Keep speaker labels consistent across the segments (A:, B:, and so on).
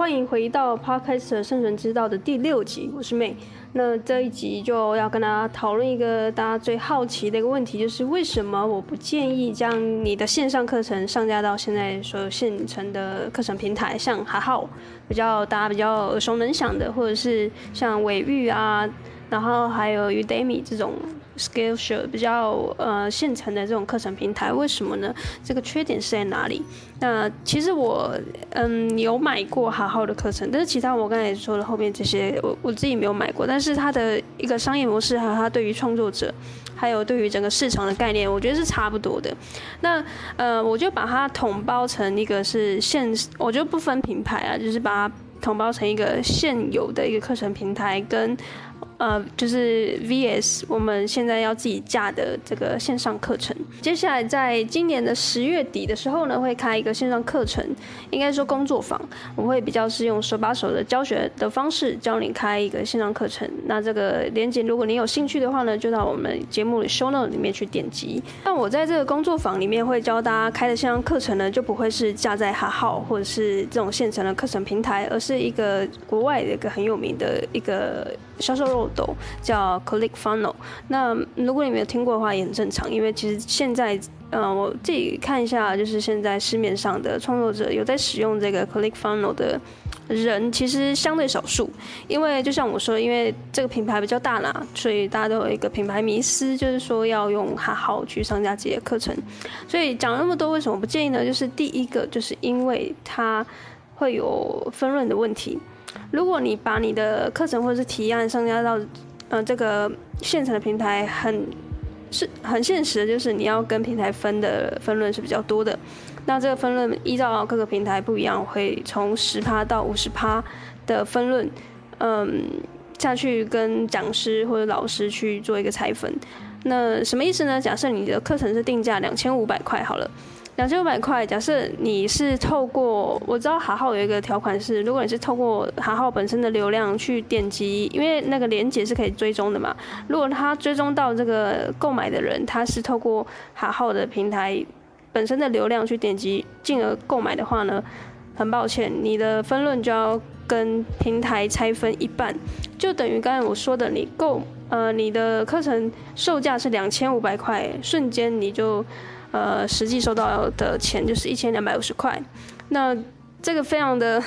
A: 欢迎回到 Podcast 生存之道的第六集，我是 May。那这一集就要跟大家讨论一个大家最好奇的一个问题，就是为什么我不建议将你的线上课程上架到现在所有现成的课程平台，像哈好比较大家比较耳熟能详的，或者是像伟玉啊，然后还有 Udemy 这种。Skillshare 比较呃现成的这种课程平台，为什么呢？这个缺点是在哪里？那其实我嗯有买过哈好的课程，但是其他我刚才也说了后面这些，我我自己没有买过。但是它的一个商业模式，还有它对于创作者，还有对于整个市场的概念，我觉得是差不多的。那呃，我就把它统包成一个是现，我就不分品牌啊，就是把它统包成一个现有的一个课程平台跟。呃，就是 VS，我们现在要自己架的这个线上课程。接下来在今年的十月底的时候呢，会开一个线上课程，应该说工作坊。我会比较是用手把手的教学的方式教你开一个线上课程。那这个链接，如果你有兴趣的话呢，就到我们节目的 show note 里面去点击。那我在这个工作坊里面会教大家开的线上课程呢，就不会是架在哈好或者是这种现成的课程平台，而是一个国外的一个很有名的一个。销售叫 Click Funnel 那如果你没有听过的话也很正常，因为其实现在，呃，我自己看一下，就是现在市面上的创作者有在使用这个 Click Funnel 的人，其实相对少数。因为就像我说，因为这个品牌比较大啦，所以大家都有一个品牌迷思，就是说要用哈好去上架自己的课程。所以讲那么多，为什么不建议呢？就是第一个，就是因为它会有分润的问题。如果你把你的课程或者是提案上架到，呃，这个现成的平台很，是很现实的，就是你要跟平台分的分润是比较多的。那这个分润依照各个平台不一样，会从十趴到五十趴的分润，嗯，下去跟讲师或者老师去做一个拆分。那什么意思呢？假设你的课程是定价两千五百块好了。两千五百块，假设你是透过，我知道哈好有一个条款是，如果你是透过哈好本身的流量去点击，因为那个连接是可以追踪的嘛。如果他追踪到这个购买的人，他是透过哈好的平台本身的流量去点击，进而购买的话呢，很抱歉，你的分润就要跟平台拆分一半，就等于刚才我说的，你购呃你的课程售价是两千五百块，瞬间你就。呃，实际收到的钱就是一千两百五十块，那这个非常的，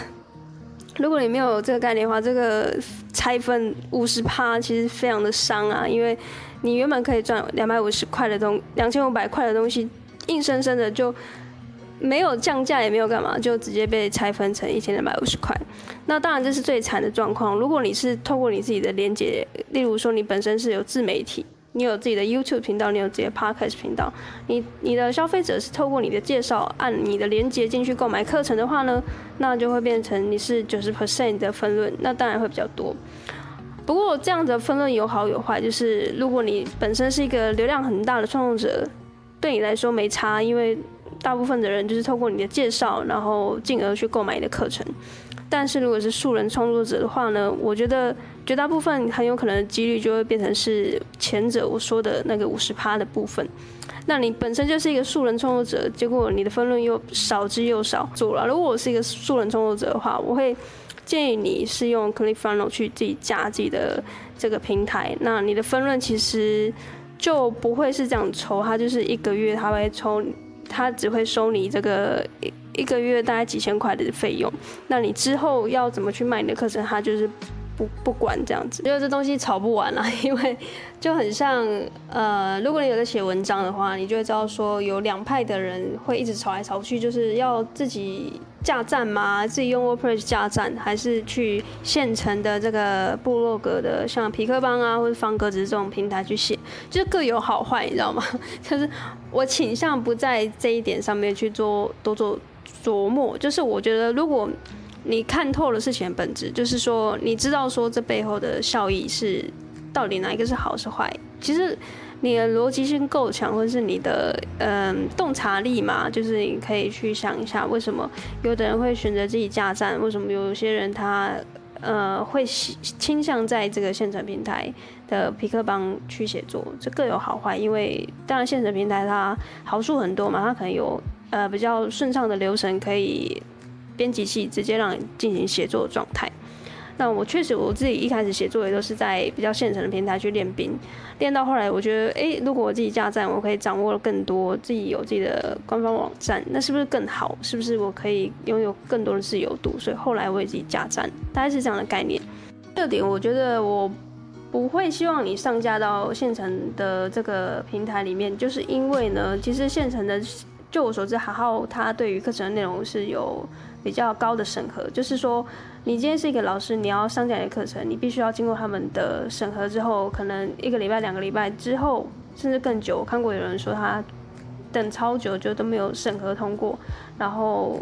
A: 如果你没有这个概念的话，这个拆分五十趴其实非常的伤啊，因为你原本可以赚两百五十块的东，两千五百块的东西，硬生生的就没有降价，也没有干嘛，就直接被拆分成一千两百五十块。那当然这是最惨的状况。如果你是透过你自己的连接，例如说你本身是有自媒体。你有自己的 YouTube 频道，你有自己的 Podcast 频道，你你的消费者是透过你的介绍，按你的连接进去购买课程的话呢，那就会变成你是九十 percent 的分润，那当然会比较多。不过这样的分润有好有坏，就是如果你本身是一个流量很大的创作者，对你来说没差，因为大部分的人就是透过你的介绍，然后进而去购买你的课程。但是如果是素人创作者的话呢，我觉得绝大部分很有可能几率就会变成是前者我说的那个五十趴的部分。那你本身就是一个素人创作者，结果你的分润又少之又少做了。如果我是一个素人创作者的话，我会建议你是用 Click Funnel 去自己加自己的这个平台，那你的分润其实就不会是这样抽，它就是一个月它会抽，它只会收你这个。一个月大概几千块的费用，那你之后要怎么去卖你的课程？他就是不不管这样子，因为这东西吵不完啦，因为就很像呃，如果你有在写文章的话，你就会知道说有两派的人会一直吵来吵去，就是要自己架站吗？自己用 WordPress 架站，还是去现成的这个部落格的，像皮克邦啊或者方格子这种平台去写，就是各有好坏，你知道吗？就是我倾向不在这一点上面去做多做。琢磨，就是我觉得，如果你看透了事情的本质，就是说你知道说这背后的效益是到底哪一个是好是坏，其实你的逻辑性够强，或者是你的嗯洞察力嘛，就是你可以去想一下，为什么有的人会选择自己架站，为什么有些人他呃会倾向在这个现成平台的皮克邦去写作，这各有好坏，因为当然现成平台它好处很多嘛，它可能有。呃，比较顺畅的流程可以编辑器直接让你进行写作的状态。那我确实我自己一开始写作也都是在比较现成的平台去练兵，练到后来我觉得，哎，如果我自己架站，我可以掌握更多，自己有自己的官方网站，那是不是更好？是不是我可以拥有更多的自由度？所以后来我也自己架站，大概是这样的概念。这点我觉得我不会希望你上架到现成的这个平台里面，就是因为呢，其实现成的，就我所知，好好他对于课程的内容是有比较高的审核，就是说。你今天是一个老师，你要上讲的课程，你必须要经过他们的审核之后，可能一个礼拜、两个礼拜之后，甚至更久。我看过有人说他等超久，就都没有审核通过，然后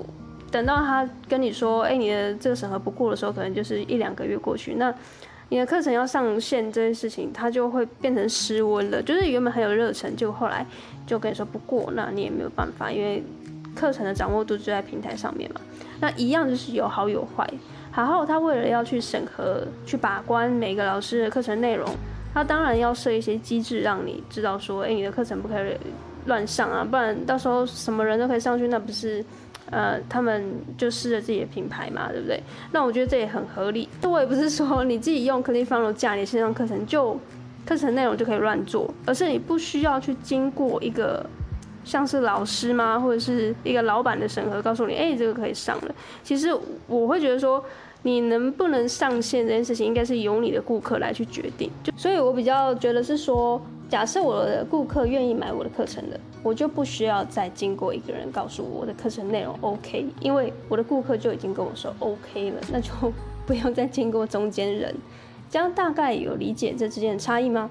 A: 等到他跟你说，哎，你的这个审核不过的时候，可能就是一两个月过去。那你的课程要上线这件事情，它就会变成失温了。就是原本很有热忱，就后来就跟你说不过，那你也没有办法，因为课程的掌握度就在平台上面嘛。那一样就是有好有坏。好好，他为了要去审核、去把关每个老师的课程内容，他当然要设一些机制，让你知道说，哎，你的课程不可以乱上啊，不然到时候什么人都可以上去，那不是，呃，他们就试着自己的品牌嘛，对不对？那我觉得这也很合理。这我也不是说你自己用 ClickFunnels 架你线上课程就课程内容就可以乱做，而是你不需要去经过一个。像是老师吗，或者是一个老板的审核，告诉你，哎、这个可以上了。其实我会觉得说，你能不能上线这件事情，应该是由你的顾客来去决定。就所以，我比较觉得是说，假设我的顾客愿意买我的课程的，我就不需要再经过一个人告诉我我的课程内容 OK，因为我的顾客就已经跟我说 OK 了，那就 不用再经过中间人。这样大概有理解这之间的差异吗？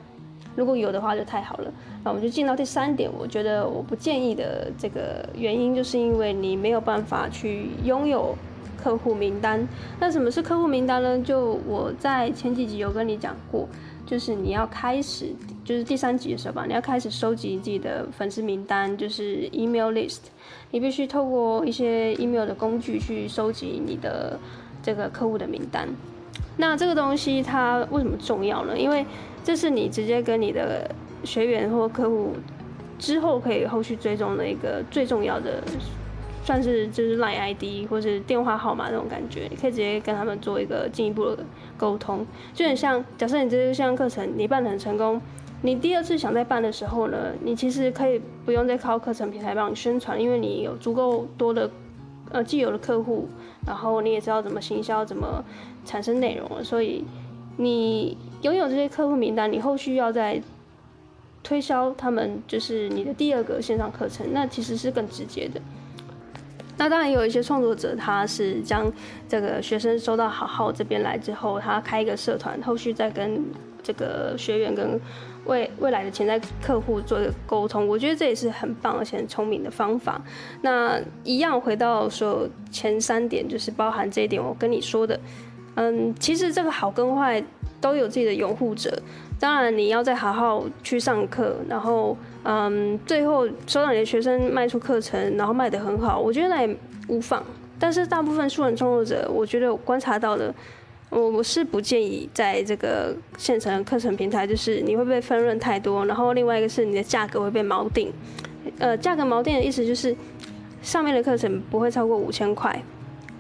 A: 如果有的话就太好了，那我们就进到第三点。我觉得我不建议的这个原因，就是因为你没有办法去拥有客户名单。那什么是客户名单呢？就我在前几集有跟你讲过，就是你要开始，就是第三集的时候吧，你要开始收集自己的粉丝名单，就是 email list。你必须透过一些 email 的工具去收集你的这个客户的名单。那这个东西它为什么重要呢？因为这是你直接跟你的学员或客户之后可以后续追踪的一个最重要的，算是就是 Line ID 或是电话号码那种感觉，你可以直接跟他们做一个进一步的沟通。就很像，假设你这个线上课程你办得很成功，你第二次想再办的时候呢，你其实可以不用再靠课程平台帮你宣传，因为你有足够多的呃既有的客户，然后你也知道怎么行销，怎么产生内容了，所以你。拥有这些客户名单，你后续要再推销他们，就是你的第二个线上课程，那其实是更直接的。那当然有一些创作者，他是将这个学生收到好好这边来之后，他开一个社团，后续再跟这个学员跟未未来的潜在客户做一个沟通。我觉得这也是很棒而且很聪明的方法。那一样回到说前三点，就是包含这一点，我跟你说的，嗯，其实这个好跟坏。都有自己的拥护者，当然你要再好好去上课，然后嗯，最后收到你的学生卖出课程，然后卖得很好，我觉得那也无妨。但是大部分素人创作者，我觉得我观察到的，我我是不建议在这个现成的课程平台，就是你会被分润太多，然后另外一个是你的价格会被锚定。呃，价格锚定的意思就是上面的课程不会超过五千块。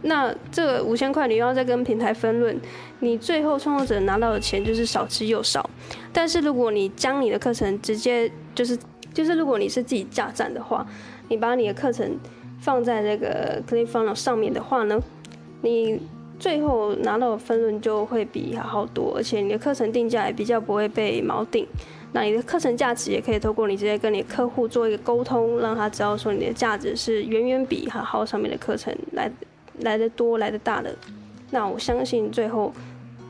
A: 那这五千块你又要再跟平台分润，你最后创作者拿到的钱就是少之又少。但是如果你将你的课程直接就是就是如果你是自己架站的话，你把你的课程放在那个 ClickFunnels 上面的话呢，你最后拿到的分润就会比好好多，而且你的课程定价也比较不会被锚定。那你的课程价值也可以透过你直接跟你客户做一个沟通，让他知道说你的价值是远远比好好上面的课程来。来得多，来得大的，那我相信最后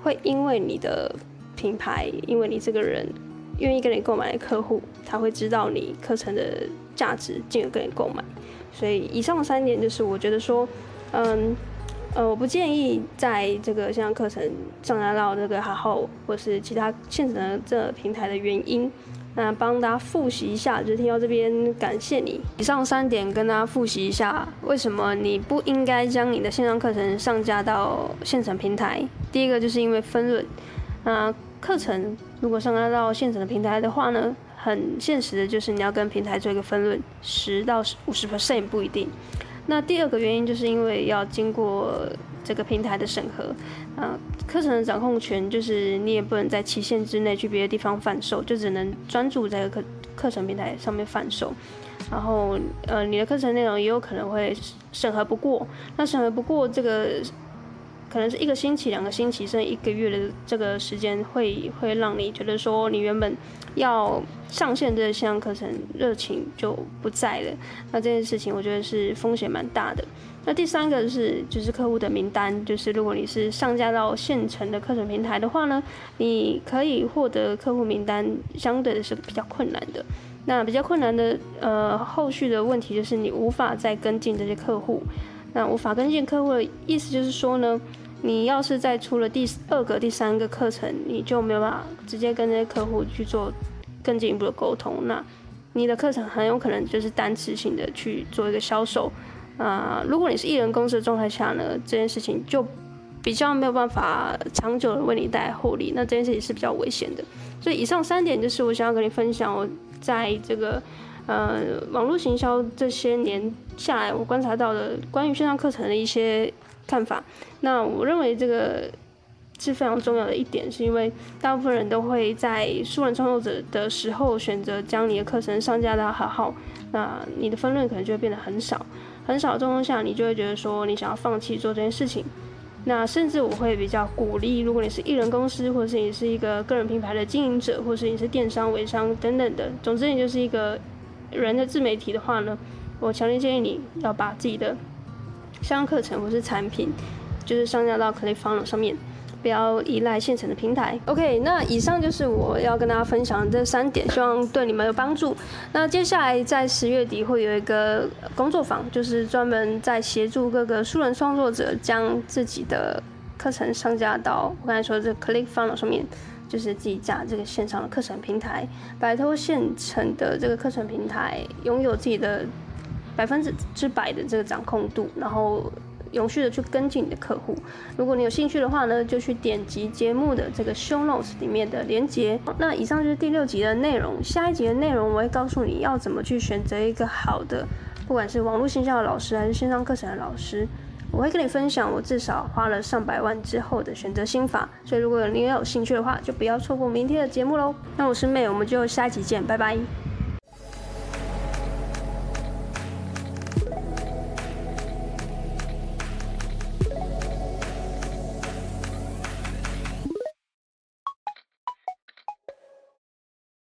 A: 会因为你的品牌，因为你这个人愿意跟你购买的客户，他会知道你课程的价值，进而跟你购买。所以以上三点就是我觉得说，嗯，呃，我不建议在这个线上课程上架到这个好好或是其他现成的这个平台的原因。那帮大家复习一下，就听到这边，感谢你。以上三点跟大家复习一下，为什么你不应该将你的线上课程上架到现成平台？第一个就是因为分润。那课程如果上架到现成的平台的话呢，很现实的就是你要跟平台做一个分润，十到五十 percent 不一定。那第二个原因就是因为要经过这个平台的审核，啊，课程的掌控权就是你也不能在期限之内去别的地方贩售，就只能专注在课课程平台上面贩售。然后，呃，你的课程内容也有可能会审核不过。那审核不过这个。可能是一个星期、两个星期，甚至一个月的这个时间，会会让你觉得说，你原本要上线这项课程热情就不在了。那这件事情，我觉得是风险蛮大的。那第三个是，就是客户的名单，就是如果你是上架到现成的课程平台的话呢，你可以获得客户名单，相对的是比较困难的。那比较困难的，呃，后续的问题就是你无法再跟进这些客户。那无法跟进客户的意思就是说呢，你要是再出了第二个、第三个课程，你就没有办法直接跟这些客户去做更进一步的沟通。那你的课程很有可能就是单次性的去做一个销售。啊、如果你是一人公司的状态下呢，这件事情就比较没有办法长久的为你带来获利。那这件事情是比较危险的。所以以上三点就是我想要跟你分享，我在这个。呃，网络行销这些年下来，我观察到的关于线上课程的一些看法。那我认为这个是非常重要的一点，是因为大部分人都会在素人创作者的时候选择将你的课程上架到好好，那你的分润可能就会变得很少，很少的状况下，你就会觉得说你想要放弃做这件事情。那甚至我会比较鼓励，如果你是一人公司，或者是你是一个个人品牌的经营者，或是你是电商、微商等等的，总之你就是一个。人的自媒体的话呢，我强烈建议你要把自己的相关课程或是产品，就是上架到 Click Funnel 上面，不要依赖现成的平台。OK，那以上就是我要跟大家分享的这三点，希望对你们有帮助。那接下来在十月底会有一个工作坊，就是专门在协助各个素人创作者将自己的课程上架到我刚才说的这 Click Funnel 上面。就是自己架这个线上的课程平台，摆脱现成的这个课程平台，拥有自己的百分之之百的这个掌控度，然后永续的去跟进你的客户。如果你有兴趣的话呢，就去点击节目的这个 show notes 里面的连接。那以上就是第六集的内容，下一集的内容我会告诉你要怎么去选择一个好的，不管是网络行销的老师还是线上课程的老师。我会跟你分享我至少花了上百万之后的选择心法，所以如果你也有兴趣的话，就不要错过明天的节目喽。那我是妹我们就下期见，拜拜。